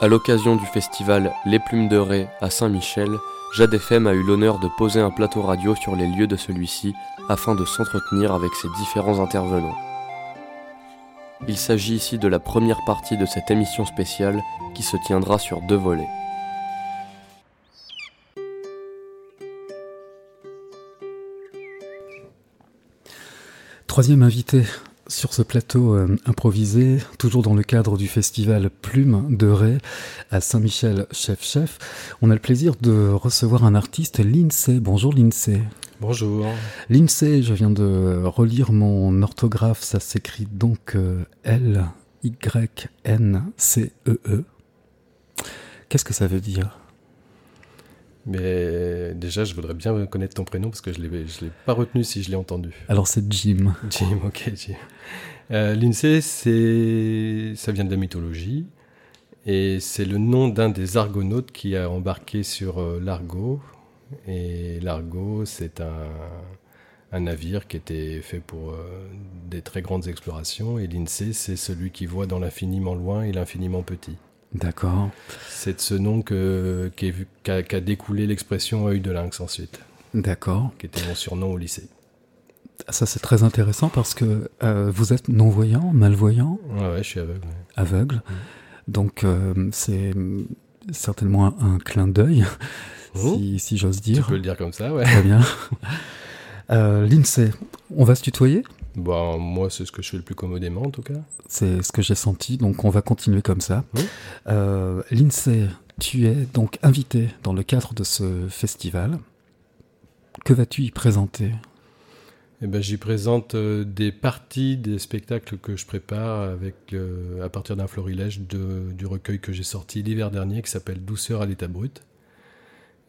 À l'occasion du festival Les Plumes de Ré à Saint-Michel, Jade FM a eu l'honneur de poser un plateau radio sur les lieux de celui-ci afin de s'entretenir avec ses différents intervenants. Il s'agit ici de la première partie de cette émission spéciale qui se tiendra sur deux volets. Troisième invité sur ce plateau euh, improvisé, toujours dans le cadre du festival Plume de Ré à Saint-Michel Chef Chef, on a le plaisir de recevoir un artiste, Lindsay. Bonjour Lindsay. Bonjour. Lindsay, je viens de relire mon orthographe, ça s'écrit donc euh, L-Y-N-C-E-E. -E. Qu'est-ce que ça veut dire? Mais déjà, je voudrais bien connaître ton prénom parce que je ne l'ai pas retenu si je l'ai entendu. Alors c'est Jim. Jim, ok, Jim. Euh, Lindsay, ça vient de la mythologie et c'est le nom d'un des argonautes qui a embarqué sur euh, l'Argo. Et l'Argo, c'est un, un, navire qui était fait pour euh, des très grandes explorations. Et Lindsay, c'est celui qui voit dans l'infiniment loin et l'infiniment petit. D'accord. C'est de ce nom qu'a qu découlé l'expression œil de lynx ensuite. D'accord. Qui était mon surnom au lycée. Ça, c'est très intéressant parce que euh, vous êtes non-voyant, malvoyant ouais, ouais, je suis aveugle. Aveugle. Mmh. Donc, euh, c'est certainement un, un clin d'œil, mmh. si, si j'ose dire. Tu peux le dire comme ça, ouais. Très bien. euh, Lindsay, on va se tutoyer? Bah, moi, c'est ce que je fais le plus commodément, en tout cas. C'est ce que j'ai senti, donc on va continuer comme ça. Oui. Euh, Lindsay, tu es donc invité dans le cadre de ce festival. Que vas-tu y présenter? Eh ben, J'y présente euh, des parties des spectacles que je prépare avec, euh, à partir d'un florilège de, du recueil que j'ai sorti l'hiver dernier qui s'appelle Douceur à l'état brut.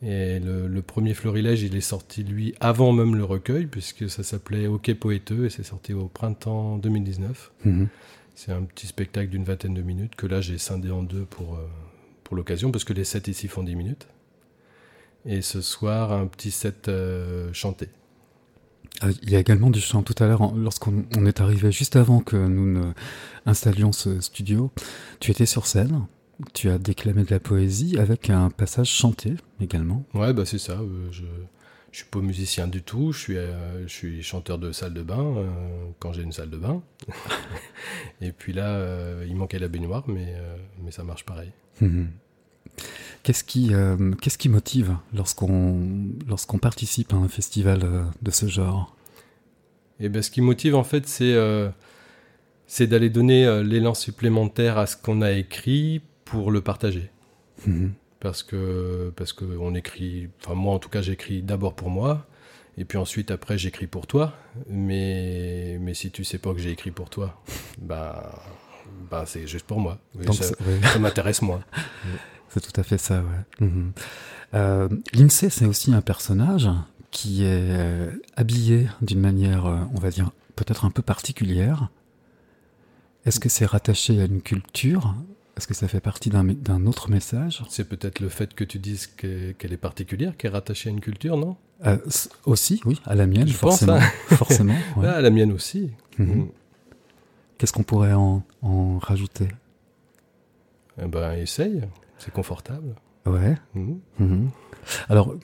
Et le, le, premier florilège, il est sorti, lui, avant même le recueil, puisque ça s'appelait Ok Poéteux, et c'est sorti au printemps 2019. Mhm. C'est un petit spectacle d'une vingtaine de minutes, que là, j'ai scindé en deux pour, euh, pour l'occasion, parce que les sets ici font 10 minutes. Et ce soir, un petit set euh, chanté. Ah, il y a également du chant. Tout à l'heure, lorsqu'on on est arrivé juste avant que nous ne installions ce studio, tu étais sur scène. Tu as déclamé de la poésie avec un passage chanté également. Ouais, bah c'est ça. Euh, je, je suis pas musicien du tout. Je suis, euh, je suis chanteur de salle de bain euh, quand j'ai une salle de bain. Et puis là, il manquait la baignoire, mais, mais ça marche pareil. Mmh. Qu'est-ce qui, qu'est-ce qui motive lorsqu'on lorsqu'on participe à un festival de ce genre? Et ben, ce qui motive en fait, c'est c'est d'aller donner l'élan supplémentaire à ce qu'on a écrit pour le partager. Mmh. Parce que, parce que on écrit, enfin moi en tout cas j'écris d'abord pour moi, et puis ensuite après j'écris pour toi, mais, mais si tu sais pas que j'ai écrit pour toi, bah, bah c'est juste pour moi. Donc ça, m'intéresse moi. C'est tout à fait ça, ouais. Mmh. Euh, Lindsay, c'est aussi un personnage qui est habillé d'une manière, on va dire, peut-être un peu particulière. Est-ce que c'est rattaché à une culture est-ce que ça fait partie d'un autre message? C'est peut-être le fait que tu dises qu'elle qu est particulière, qu'elle est rattachée à une culture, non? Euh, Aussi, oui, à la mienne, Je forcément. Pense, hein forcément ouais. ah, à la mienne aussi. Mmh. Mmh. Qu'est-ce qu'on pourrait en, en rajouter? Eh ben, essaye, c'est confortable. Ouais. Mmh. Alors,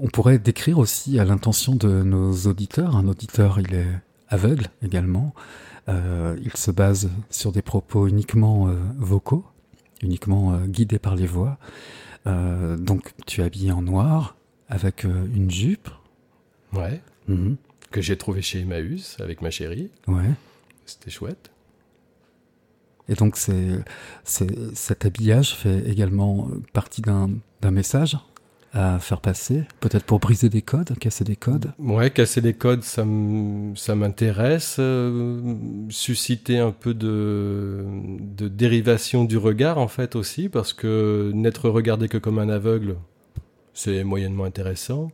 on pourrait décrire aussi à l'intention de nos auditeurs. Un auditeur, il est aveugle également. Euh, il se base sur des propos uniquement euh, vocaux, uniquement euh, guidés par les voix. Donc tu es habillé en noir avec une jupe. Ouais. Mm -hmm. Que j'ai trouvé chez Emmaüs avec ma chérie. Ouais. C'était chouette. Et donc c'est cet habillage fait également partie d'un message? À faire passer Peut-être pour briser des codes, casser des codes Ouais, casser des codes, ça m'intéresse. Euh, susciter un peu de, de dérivation du regard, en fait, aussi, parce que n'être regardé que comme un aveugle, c'est moyennement intéressant.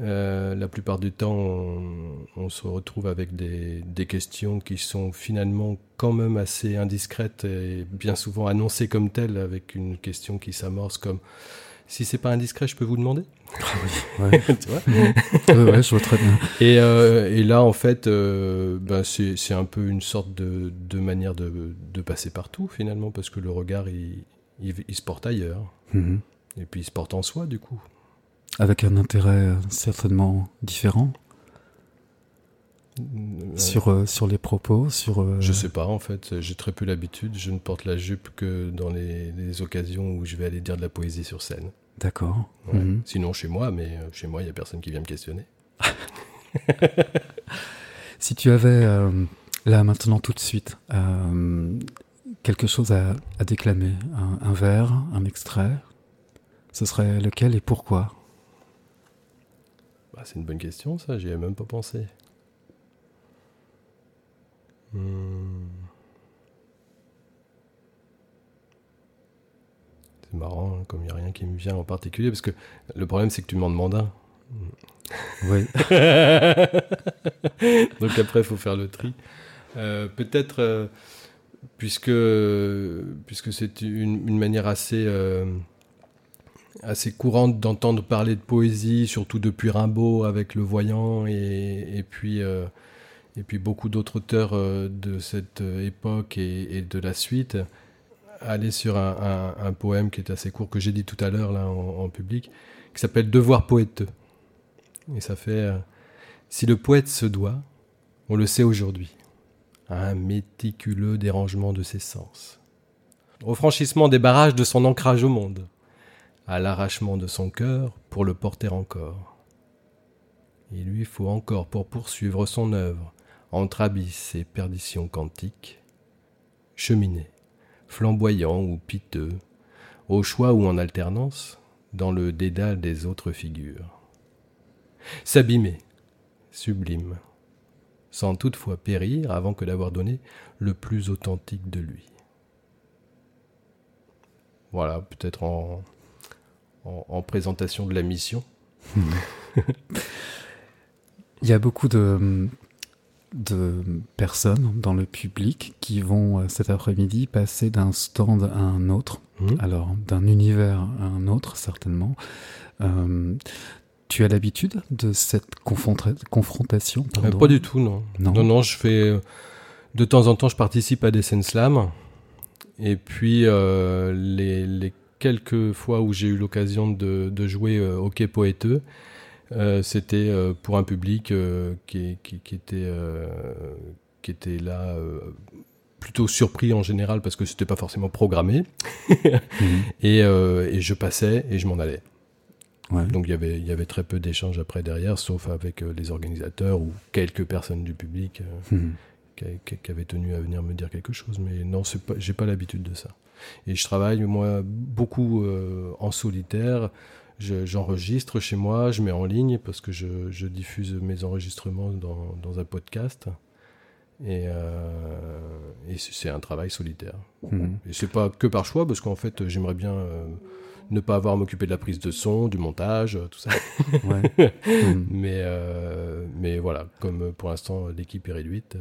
Euh, la plupart du temps, on, on se retrouve avec des, des, questions qui sont finalement quand même assez indiscrètes et bien souvent annoncées comme telles, avec une question qui s'amorce comme si c'est pas indiscret, je peux vous demander ouais. tu vois ouais, ouais, je vois très bien. Et, euh, et là, en fait, euh, ben c'est un peu une sorte de, de manière de, de, passer partout, finalement, parce que le regard, il, il, il se porte ailleurs. Mhm. Et puis il se porte en soi, du coup. Avec un intérêt certainement différent sur, euh, sur les propos, sur... euh, Je sais pas, en fait. J'ai très peu l'habitude. Je ne porte la jupe que dans les, les occasions où je vais aller dire de la poésie sur scène. D'accord. Ouais. Mhm. Sinon, chez moi, mais euh, chez moi, il n'y a personne qui vient me questionner. Si tu avais, euh, là maintenant tout de suite, euh, quelque chose à, à déclamer, un, un vers, un extrait, ce serait lequel et pourquoi? Bah, c'est une bonne question, ça. J'y avais même pas pensé. C'est marrant, comme il n'y a rien qui me vient en particulier, parce que le problème, c'est que tu m'en demandes un. Oui. Donc après, il faut faire le tri. Euh, Peut-être, euh, puisque, puisque c'est une, une manière assez, euh, assez courante d'entendre parler de poésie, surtout depuis Rimbaud avec Le Voyant, et, et puis, et puis beaucoup d'autres auteurs de cette époque et, et de la suite, aller sur un, poème qui est assez court, que j'ai dit tout à l'heure là en, public, qui s'appelle Devoir poéteux. Et ça fait... euh, si le poète se doit, on le sait aujourd'hui, à un méticuleux dérangement de ses sens, au franchissement des barrages de son ancrage au monde, à l'arrachement de son cœur pour le porter encore. Il lui faut encore pour poursuivre son œuvre, entre abysses et perditions quantiques, cheminer, flamboyant ou piteux, au choix ou en alternance, dans le dédale des autres figures. S'abîmer, sublime, sans toutefois périr avant que d'avoir donné le plus authentique de lui. Voilà, peut-être en, en, en présentation de la mission. Il y a beaucoup de, de personnes dans le public qui vont euh, cet après-midi passer d'un stand à un autre, Hmm alors d'un univers à un autre certainement. Euh, tu as l'habitude de cette confronta- confrontation Euh, pas du tout, non. Non. Non, non, je fais. De temps en temps, je participe à des scènes slam. Et puis, euh, les, les quelques fois où j'ai eu l'occasion de, de jouer euh, hockey poéteux, c'était euh, pour un public euh, qui, qui, qui était, euh, qui était là. euh, plutôt surpris en général parce que c'était pas forcément programmé Mhm. et, euh, et je passais et je m'en allais Ouais. donc il y avait il y avait très peu d'échanges après derrière sauf avec euh, les organisateurs ou quelques personnes du public euh, Mhm. qui, qui- qui avaient tenu à venir me dire quelque chose, mais non, j'ai pas l'habitude de ça. Et je travaille moi beaucoup euh, en solitaire. Je- j'enregistre chez moi, je mets en ligne parce que je, je diffuse mes enregistrements dans, dans un podcast. Et, euh, et c'est un travail solitaire. Mhm. Et c'est pas que par choix, parce qu'en fait, j'aimerais bien euh, ne pas avoir à m'occuper de la prise de son, du montage, euh, tout ça. Ouais. Mais, euh, mais voilà, comme euh, pour l'instant l'équipe est réduite,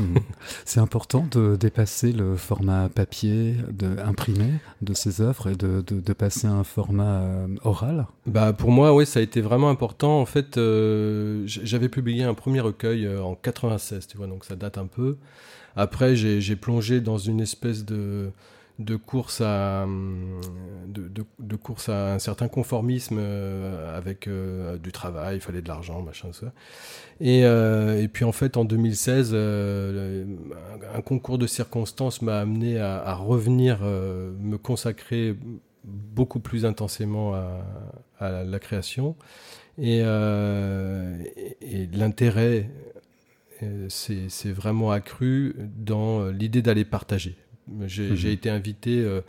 Mhm. C'est important de dépasser le format papier, de imprimer de ces œuvres et de, de, de passer à un format euh, oral? Bah pour moi, oui, ça a été vraiment important. En fait, euh, j'avais publié un premier recueil en 96, tu vois, donc ça date un peu. Après, j'ai plongé dans une espèce de, de course à hum, de, de- de course à un certain conformisme euh, avec euh, du travail, il fallait de l'argent, machin ça. Et, euh, et puis en fait, en 2016, euh, le- un, concours de circonstances m'a amené à, revenir me consacrer beaucoup plus intensément à, à la création. Et, et, et l'intérêt s'est vraiment accru dans l'idée d'aller partager. J'ai Mhm. j'ai été invité euh,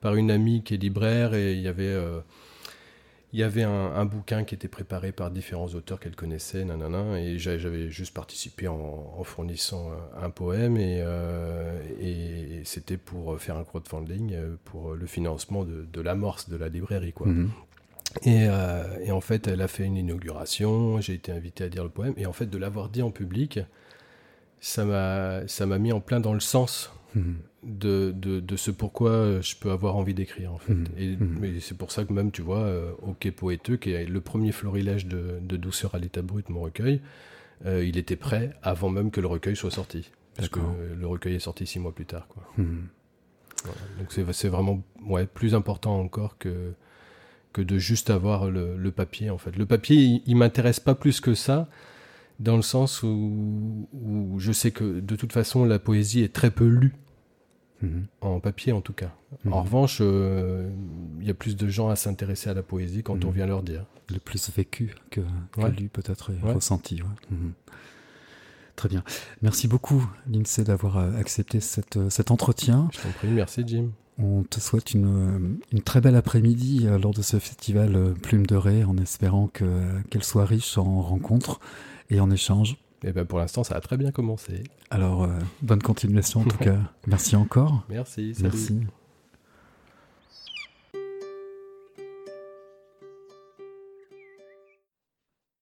par une amie qui est libraire et il y avait, euh, il y avait un, un bouquin qui était préparé par différents auteurs qu'elle connaissait, nanana, et j'a- j'avais juste participé en, en fournissant euh, un poème et, euh, et c'était pour faire un crowdfunding pour le financement de, de l'amorce de la librairie. Quoi. Mhm. Et, et en fait, elle a fait une inauguration, j'ai été invité à dire le poème, et en fait, de l'avoir dit en public, ça m'a mis en plein dans le sens De, de, de ce pourquoi euh, je peux avoir envie d'écrire, en fait. Mhm. Et, Mhm. c'est pour ça que même, tu vois, euh, Ok Poéteux, qui est le premier florilège de, de douceur à l'état brut, mon recueil, euh, il était prêt avant même que le recueil soit sorti. Parce que euh, le recueil est sorti six mois plus tard, quoi. Mhm. Donc c'est vraiment ouais, plus important encore que, que de juste avoir le, papier en fait. Le papier, il, m'intéresse pas plus que ça, dans le sens où, où, je sais que de toute façon la poésie est très peu lue. Mhm. En papier en tout cas. En mhm. revanche, euh, il y a plus de gens à s'intéresser à la poésie quand on mhm. vient leur dire. Le plus vécu que, lu peut-être ressenti. Très bien. Merci beaucoup, Lindsay, d'avoir euh, accepté cette, euh, cet entretien. Je t'en prie, merci, Jim. On te souhaite une, euh, une très belle après-midi lors de ce festival Plume de Ré, en espérant qu'elle soit riche en rencontres et en échanges. Et eh ben pour l'instant, ça a très bien commencé. Alors, bonne continuation en tout cas. Merci encore. Merci. Salut. Merci.